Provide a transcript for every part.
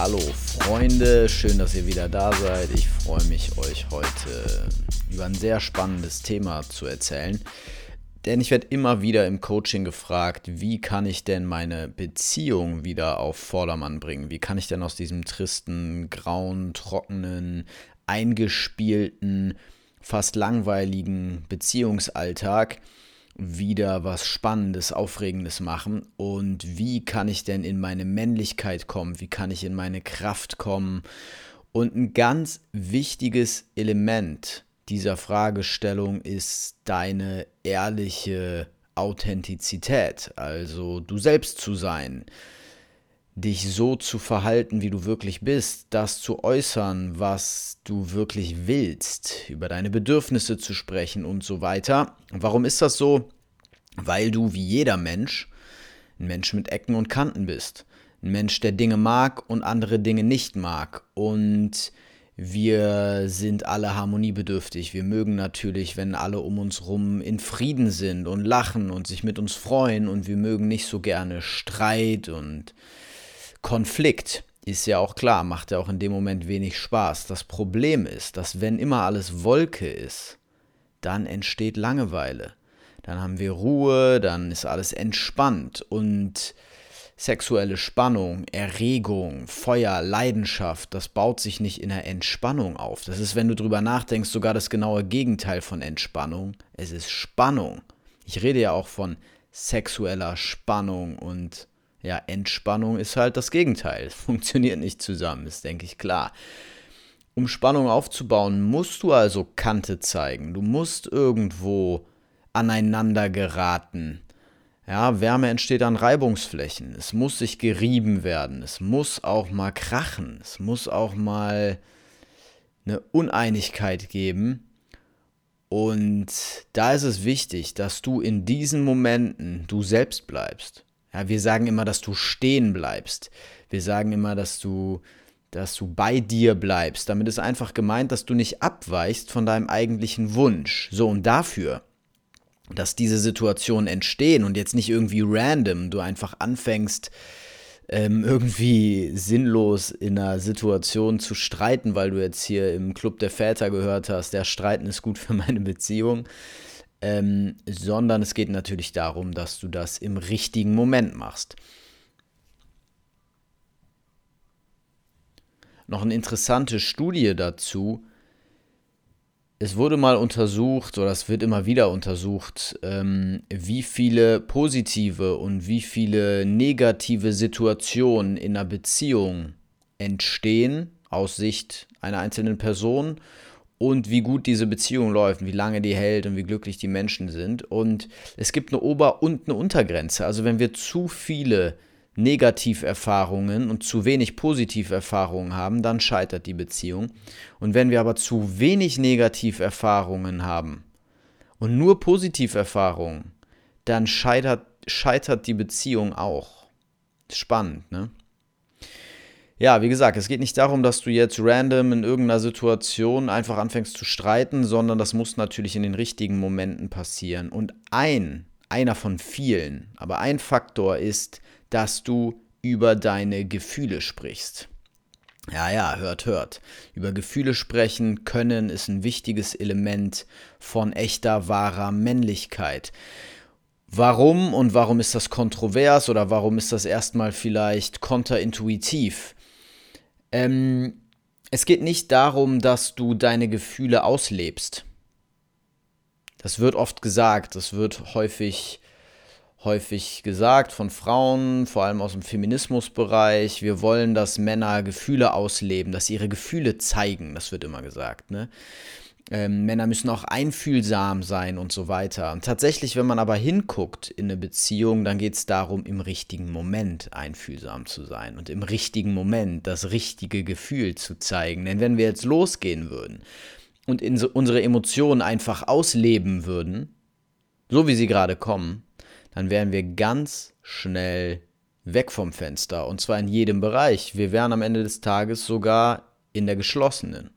Hallo Freunde, schön, dass ihr wieder da seid. Ich freue mich, euch heute über ein sehr spannendes Thema zu erzählen. Denn ich werde immer wieder im Coaching gefragt, wie kann ich denn meine Beziehung wieder auf Vordermann bringen? Wie kann ich denn aus diesem tristen, grauen, trockenen, eingespielten, fast langweiligen Beziehungsalltag wieder was Spannendes, Aufregendes machen? Und wie kann ich denn in meine Männlichkeit kommen, wie kann ich in meine Kraft kommen. Und ein ganz wichtiges Element dieser Fragestellung ist deine ehrliche Authentizität, also du selbst zu sein, dich so zu verhalten, wie du wirklich bist, das zu äußern, was du wirklich willst, über deine Bedürfnisse zu sprechen und so weiter. Warum ist das so? Weil du wie jeder Mensch ein Mensch mit Ecken und Kanten bist. Ein Mensch, der Dinge mag und andere Dinge nicht mag. Und wir sind alle harmoniebedürftig. Wir mögen natürlich, wenn alle um uns rum in Frieden sind und lachen und sich mit uns freuen. Und wir mögen nicht so gerne Streit und Konflikt ist ja auch klar, macht ja auch in dem Moment wenig Spaß. Das Problem ist, dass wenn immer alles Wolke ist, dann entsteht Langeweile. Dann haben wir Ruhe, dann ist alles entspannt und sexuelle Spannung, Erregung, Feuer, Leidenschaft, das baut sich nicht in der Entspannung auf. Das ist, wenn du drüber nachdenkst, sogar das genaue Gegenteil von Entspannung. Es ist Spannung. Ich rede ja auch von sexueller Spannung und ja, Entspannung ist halt das Gegenteil. Funktioniert nicht zusammen, ist, denke ich, klar. Um Spannung aufzubauen, musst du also Kante zeigen. Du musst irgendwo aneinander geraten. Ja, Wärme entsteht an Reibungsflächen. Es muss sich gerieben werden. Es muss auch mal krachen. Es muss auch mal eine Uneinigkeit geben. Und da ist es wichtig, dass du in diesen Momenten du selbst bleibst. Ja, wir sagen immer, dass du stehen bleibst. Wir sagen immer, dass du, dass du bei dir bleibst. Damit ist einfach gemeint, dass du nicht abweichst von deinem eigentlichen Wunsch. So, und dafür, dass diese Situationen entstehen und jetzt nicht irgendwie random, du einfach anfängst, ähm, irgendwie sinnlos in einer Situation zu streiten, weil du jetzt hier im Club der Väter gehört hast, der Streiten ist gut für meine Beziehung ähm, sondern es geht natürlich darum, dass du das im richtigen Moment machst. Noch eine interessante Studie dazu. Es wurde mal untersucht, oder es wird immer wieder untersucht, ähm, wie viele positive und wie viele negative Situationen in einer Beziehung entstehen aus Sicht einer einzelnen Person und wie gut diese Beziehung läuft, wie lange die hält und wie glücklich die Menschen sind. Und es gibt eine Ober- und eine Untergrenze. Also wenn wir zu viele Negativerfahrungen und zu wenig Positiverfahrungen haben, dann scheitert die Beziehung. Und wenn wir aber zu wenig Negativerfahrungen haben und nur Positiverfahrungen, dann scheitert, scheitert die Beziehung auch. Spannend, ne? Ja, wie gesagt, es geht nicht darum, dass du jetzt random in irgendeiner Situation einfach anfängst zu streiten, sondern das muss natürlich in den richtigen Momenten passieren. Und ein, einer von vielen, aber ein Faktor ist, dass du über deine Gefühle sprichst. Ja, ja, hört, hört. Über Gefühle sprechen können ist ein wichtiges Element von echter, wahrer Männlichkeit. Warum und warum ist das kontrovers oder warum ist das erstmal vielleicht konterintuitiv? Ähm, es geht nicht darum, dass du deine Gefühle auslebst. Das wird oft gesagt, das wird häufig, häufig gesagt von Frauen, vor allem aus dem Feminismusbereich. Wir wollen, dass Männer Gefühle ausleben, dass sie ihre Gefühle zeigen. Das wird immer gesagt. Ne? Ähm, Männer müssen auch einfühlsam sein und so weiter. Und tatsächlich, wenn man aber hinguckt in eine Beziehung, dann geht es darum, im richtigen Moment einfühlsam zu sein und im richtigen Moment das richtige Gefühl zu zeigen. Denn wenn wir jetzt losgehen würden und so unsere Emotionen einfach ausleben würden, so wie sie gerade kommen, dann wären wir ganz schnell weg vom Fenster. Und zwar in jedem Bereich. Wir wären am Ende des Tages sogar in der geschlossenen.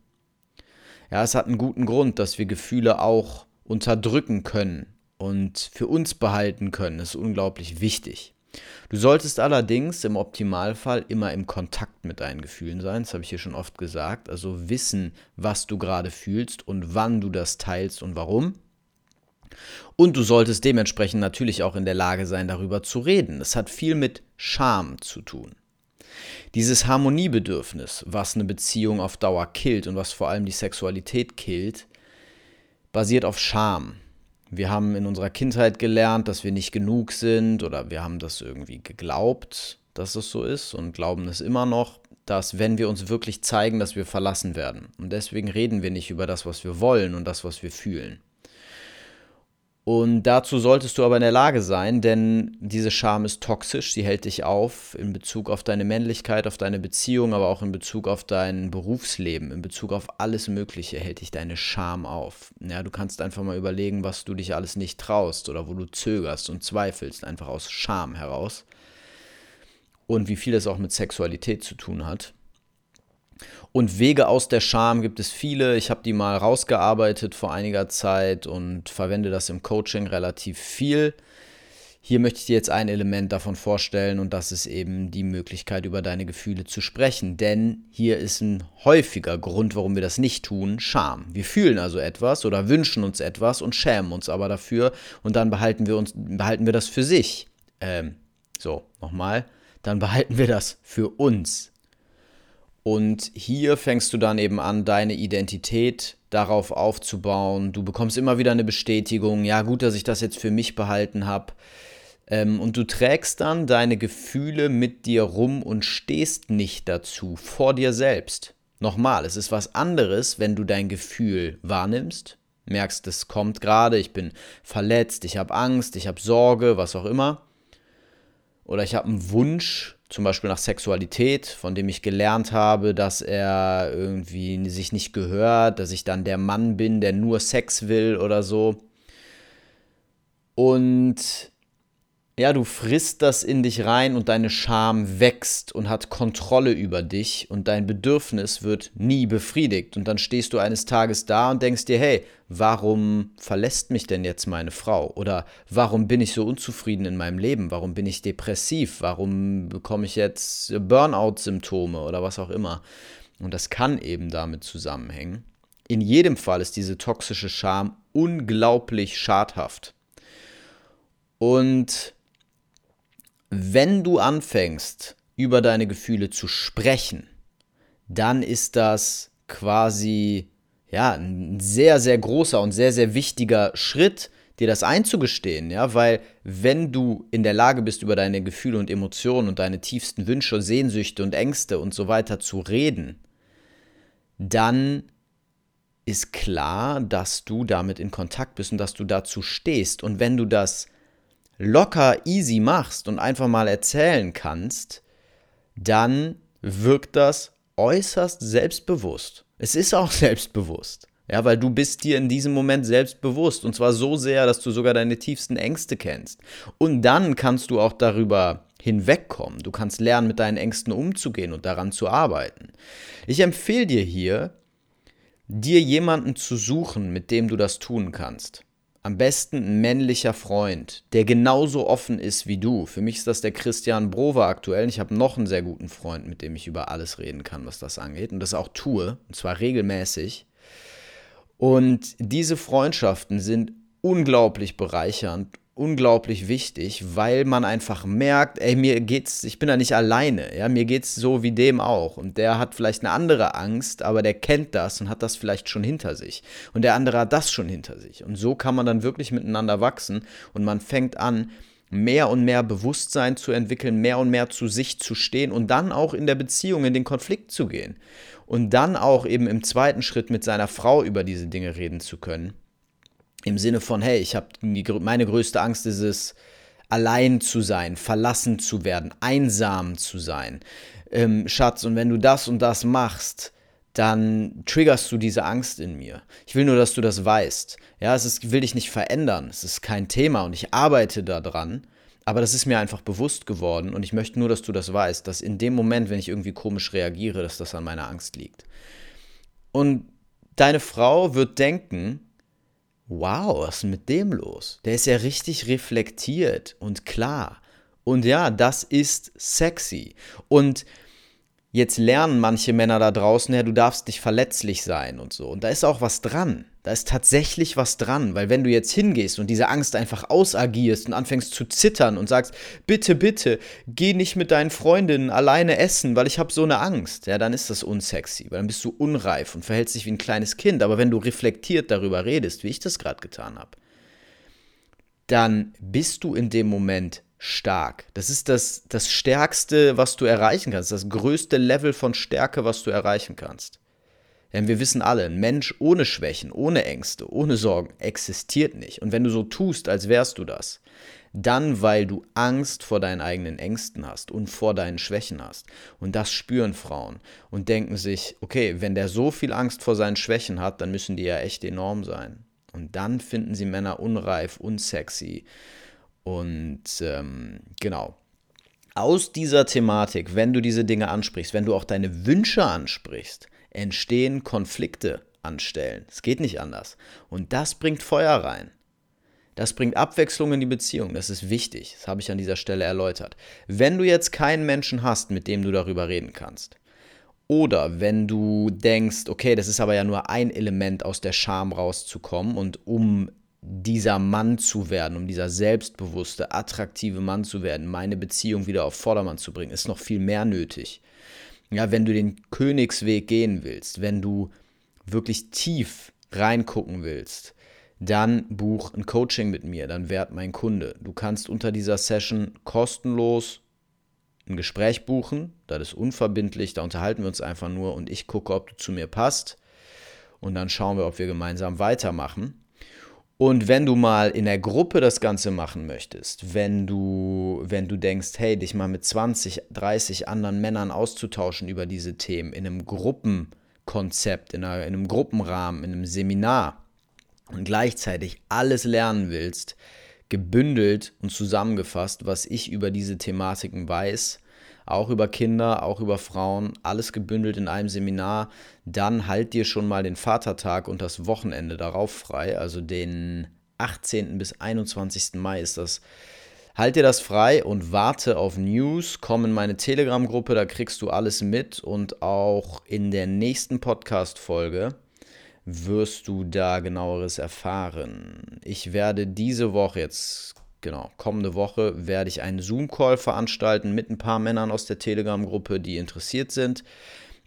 Ja, es hat einen guten Grund, dass wir Gefühle auch unterdrücken können und für uns behalten können. Das ist unglaublich wichtig. Du solltest allerdings im Optimalfall immer im Kontakt mit deinen Gefühlen sein, das habe ich hier schon oft gesagt, also wissen, was du gerade fühlst und wann du das teilst und warum. Und du solltest dementsprechend natürlich auch in der Lage sein, darüber zu reden. Das hat viel mit Scham zu tun. Dieses Harmoniebedürfnis, was eine Beziehung auf Dauer killt und was vor allem die Sexualität killt, basiert auf Scham. Wir haben in unserer Kindheit gelernt, dass wir nicht genug sind oder wir haben das irgendwie geglaubt, dass es so ist und glauben es immer noch, dass wenn wir uns wirklich zeigen, dass wir verlassen werden. Und deswegen reden wir nicht über das, was wir wollen und das, was wir fühlen. Und dazu solltest du aber in der Lage sein, denn diese Scham ist toxisch, sie hält dich auf in Bezug auf deine Männlichkeit, auf deine Beziehung, aber auch in Bezug auf dein Berufsleben, in Bezug auf alles Mögliche hält dich deine Scham auf. Ja, du kannst einfach mal überlegen, was du dich alles nicht traust oder wo du zögerst und zweifelst, einfach aus Scham heraus. Und wie viel das auch mit Sexualität zu tun hat. Und Wege aus der Scham gibt es viele. Ich habe die mal rausgearbeitet vor einiger Zeit und verwende das im Coaching relativ viel. Hier möchte ich dir jetzt ein Element davon vorstellen und das ist eben die Möglichkeit, über deine Gefühle zu sprechen. Denn hier ist ein häufiger Grund, warum wir das nicht tun, Scham. Wir fühlen also etwas oder wünschen uns etwas und schämen uns aber dafür und dann behalten wir, uns, behalten wir das für sich. Ähm, so, nochmal. Dann behalten wir das für uns. Und hier fängst du dann eben an, deine Identität darauf aufzubauen. Du bekommst immer wieder eine Bestätigung, ja gut, dass ich das jetzt für mich behalten habe. Ähm, und du trägst dann deine Gefühle mit dir rum und stehst nicht dazu, vor dir selbst. Nochmal, es ist was anderes, wenn du dein Gefühl wahrnimmst, merkst, es kommt gerade, ich bin verletzt, ich habe Angst, ich habe Sorge, was auch immer. Oder ich habe einen Wunsch, zum Beispiel nach Sexualität, von dem ich gelernt habe, dass er irgendwie sich nicht gehört, dass ich dann der Mann bin, der nur Sex will oder so. Und ja, du frisst das in dich rein und deine Scham wächst und hat Kontrolle über dich und dein Bedürfnis wird nie befriedigt. Und dann stehst du eines Tages da und denkst dir, hey, warum verlässt mich denn jetzt meine Frau? Oder warum bin ich so unzufrieden in meinem Leben? Warum bin ich depressiv? Warum bekomme ich jetzt Burnout-Symptome oder was auch immer? Und das kann eben damit zusammenhängen. In jedem Fall ist diese toxische Scham unglaublich schadhaft. Und wenn du anfängst, über deine Gefühle zu sprechen, dann ist das quasi ja, ein sehr, sehr großer und sehr, sehr wichtiger Schritt, dir das einzugestehen, ja, weil wenn du in der Lage bist, über deine Gefühle und Emotionen und deine tiefsten Wünsche, Sehnsüchte und Ängste und so weiter zu reden, dann ist klar, dass du damit in Kontakt bist und dass du dazu stehst. Und wenn du das locker easy machst und einfach mal erzählen kannst, dann wirkt das äußerst selbstbewusst. Es ist auch selbstbewusst. Ja, weil du bist dir in diesem Moment selbstbewusst und zwar so sehr, dass du sogar deine tiefsten Ängste kennst. Und dann kannst du auch darüber hinwegkommen. Du kannst lernen, mit deinen Ängsten umzugehen und daran zu arbeiten. Ich empfehle dir hier, dir jemanden zu suchen, mit dem du das tun kannst. Am besten ein männlicher Freund, der genauso offen ist wie du. Für mich ist das der Christian Brover aktuell. Ich habe noch einen sehr guten Freund, mit dem ich über alles reden kann, was das angeht. Und das auch tue, und zwar regelmäßig. Und diese Freundschaften sind unglaublich bereichernd unglaublich wichtig, weil man einfach merkt, ey, mir geht's, ich bin da nicht alleine, ja, mir geht's so wie dem auch und der hat vielleicht eine andere Angst, aber der kennt das und hat das vielleicht schon hinter sich und der andere hat das schon hinter sich und so kann man dann wirklich miteinander wachsen und man fängt an, mehr und mehr Bewusstsein zu entwickeln, mehr und mehr zu sich zu stehen und dann auch in der Beziehung in den Konflikt zu gehen. Und dann auch eben im zweiten Schritt mit seiner Frau über diese Dinge reden zu können. Im Sinne von, hey, ich habe meine größte Angst ist es, allein zu sein, verlassen zu werden, einsam zu sein. Ähm, Schatz, und wenn du das und das machst, dann triggerst du diese Angst in mir. Ich will nur, dass du das weißt. Ja, es ist, will dich nicht verändern. Es ist kein Thema und ich arbeite daran. Aber das ist mir einfach bewusst geworden und ich möchte nur, dass du das weißt, dass in dem Moment, wenn ich irgendwie komisch reagiere, dass das an meiner Angst liegt. Und deine Frau wird denken, wow, was ist mit dem los? Der ist ja richtig reflektiert und klar. Und ja, das ist sexy. Und Jetzt lernen manche Männer da draußen, ja, du darfst nicht verletzlich sein und so. Und da ist auch was dran. Da ist tatsächlich was dran, weil wenn du jetzt hingehst und diese Angst einfach ausagierst und anfängst zu zittern und sagst, bitte, bitte, geh nicht mit deinen Freundinnen alleine essen, weil ich habe so eine Angst, ja, dann ist das unsexy, weil dann bist du unreif und verhältst dich wie ein kleines Kind. Aber wenn du reflektiert darüber redest, wie ich das gerade getan habe, dann bist du in dem Moment stark. Das ist das, das Stärkste, was du erreichen kannst, das größte Level von Stärke, was du erreichen kannst. Denn wir wissen alle, ein Mensch ohne Schwächen, ohne Ängste, ohne Sorgen existiert nicht. Und wenn du so tust, als wärst du das, dann weil du Angst vor deinen eigenen Ängsten hast und vor deinen Schwächen hast. Und das spüren Frauen und denken sich, okay, wenn der so viel Angst vor seinen Schwächen hat, dann müssen die ja echt enorm sein. Und dann finden sie Männer unreif, unsexy, und ähm, genau. Aus dieser Thematik, wenn du diese Dinge ansprichst, wenn du auch deine Wünsche ansprichst, entstehen Konflikte anstellen. Es geht nicht anders. Und das bringt Feuer rein. Das bringt Abwechslung in die Beziehung. Das ist wichtig. Das habe ich an dieser Stelle erläutert. Wenn du jetzt keinen Menschen hast, mit dem du darüber reden kannst, oder wenn du denkst, okay, das ist aber ja nur ein Element aus der Scham rauszukommen und um dieser Mann zu werden, um dieser selbstbewusste, attraktive Mann zu werden, meine Beziehung wieder auf Vordermann zu bringen, ist noch viel mehr nötig. Ja, wenn du den Königsweg gehen willst, wenn du wirklich tief reingucken willst, dann buch ein Coaching mit mir, dann werd mein Kunde. Du kannst unter dieser Session kostenlos ein Gespräch buchen, das ist unverbindlich, da unterhalten wir uns einfach nur und ich gucke, ob du zu mir passt und dann schauen wir, ob wir gemeinsam weitermachen. Und wenn du mal in der Gruppe das Ganze machen möchtest, wenn du, wenn du denkst, hey, dich mal mit 20, 30 anderen Männern auszutauschen über diese Themen, in einem Gruppenkonzept, in, einer, in einem Gruppenrahmen, in einem Seminar und gleichzeitig alles lernen willst, gebündelt und zusammengefasst, was ich über diese Thematiken weiß, auch über Kinder, auch über Frauen, alles gebündelt in einem Seminar. Dann halt dir schon mal den Vatertag und das Wochenende darauf frei, also den 18. bis 21. Mai ist das. Halt dir das frei und warte auf News. Komm in meine Telegram-Gruppe, da kriegst du alles mit und auch in der nächsten Podcast-Folge wirst du da genaueres erfahren. Ich werde diese Woche, jetzt genau, kommende Woche werde ich einen Zoom-Call veranstalten mit ein paar Männern aus der Telegram-Gruppe, die interessiert sind.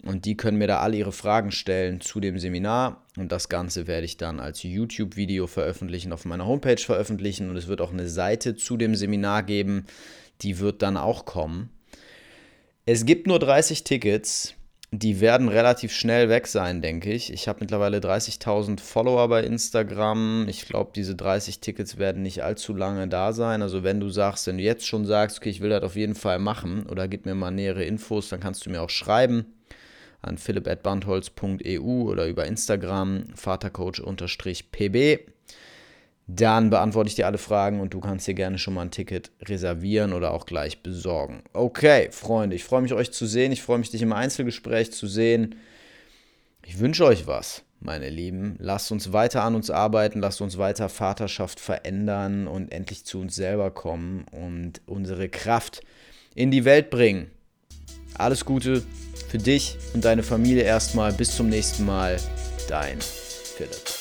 Und die können mir da alle ihre Fragen stellen zu dem Seminar. Und das Ganze werde ich dann als YouTube-Video veröffentlichen, auf meiner Homepage veröffentlichen. Und es wird auch eine Seite zu dem Seminar geben, die wird dann auch kommen. Es gibt nur 30 Tickets die werden relativ schnell weg sein, denke ich. Ich habe mittlerweile 30.000 Follower bei Instagram. Ich glaube, diese 30 Tickets werden nicht allzu lange da sein. Also wenn du sagst, wenn du jetzt schon sagst, okay, ich will das auf jeden Fall machen oder gib mir mal nähere Infos, dann kannst du mir auch schreiben an philipp.bandholz.eu oder über Instagram vatercoach-pb dann beantworte ich dir alle Fragen und du kannst dir gerne schon mal ein Ticket reservieren oder auch gleich besorgen. Okay, Freunde, ich freue mich, euch zu sehen. Ich freue mich, dich im Einzelgespräch zu sehen. Ich wünsche euch was, meine Lieben. Lasst uns weiter an uns arbeiten, lasst uns weiter Vaterschaft verändern und endlich zu uns selber kommen und unsere Kraft in die Welt bringen. Alles Gute für dich und deine Familie erstmal. Bis zum nächsten Mal. Dein Philipp.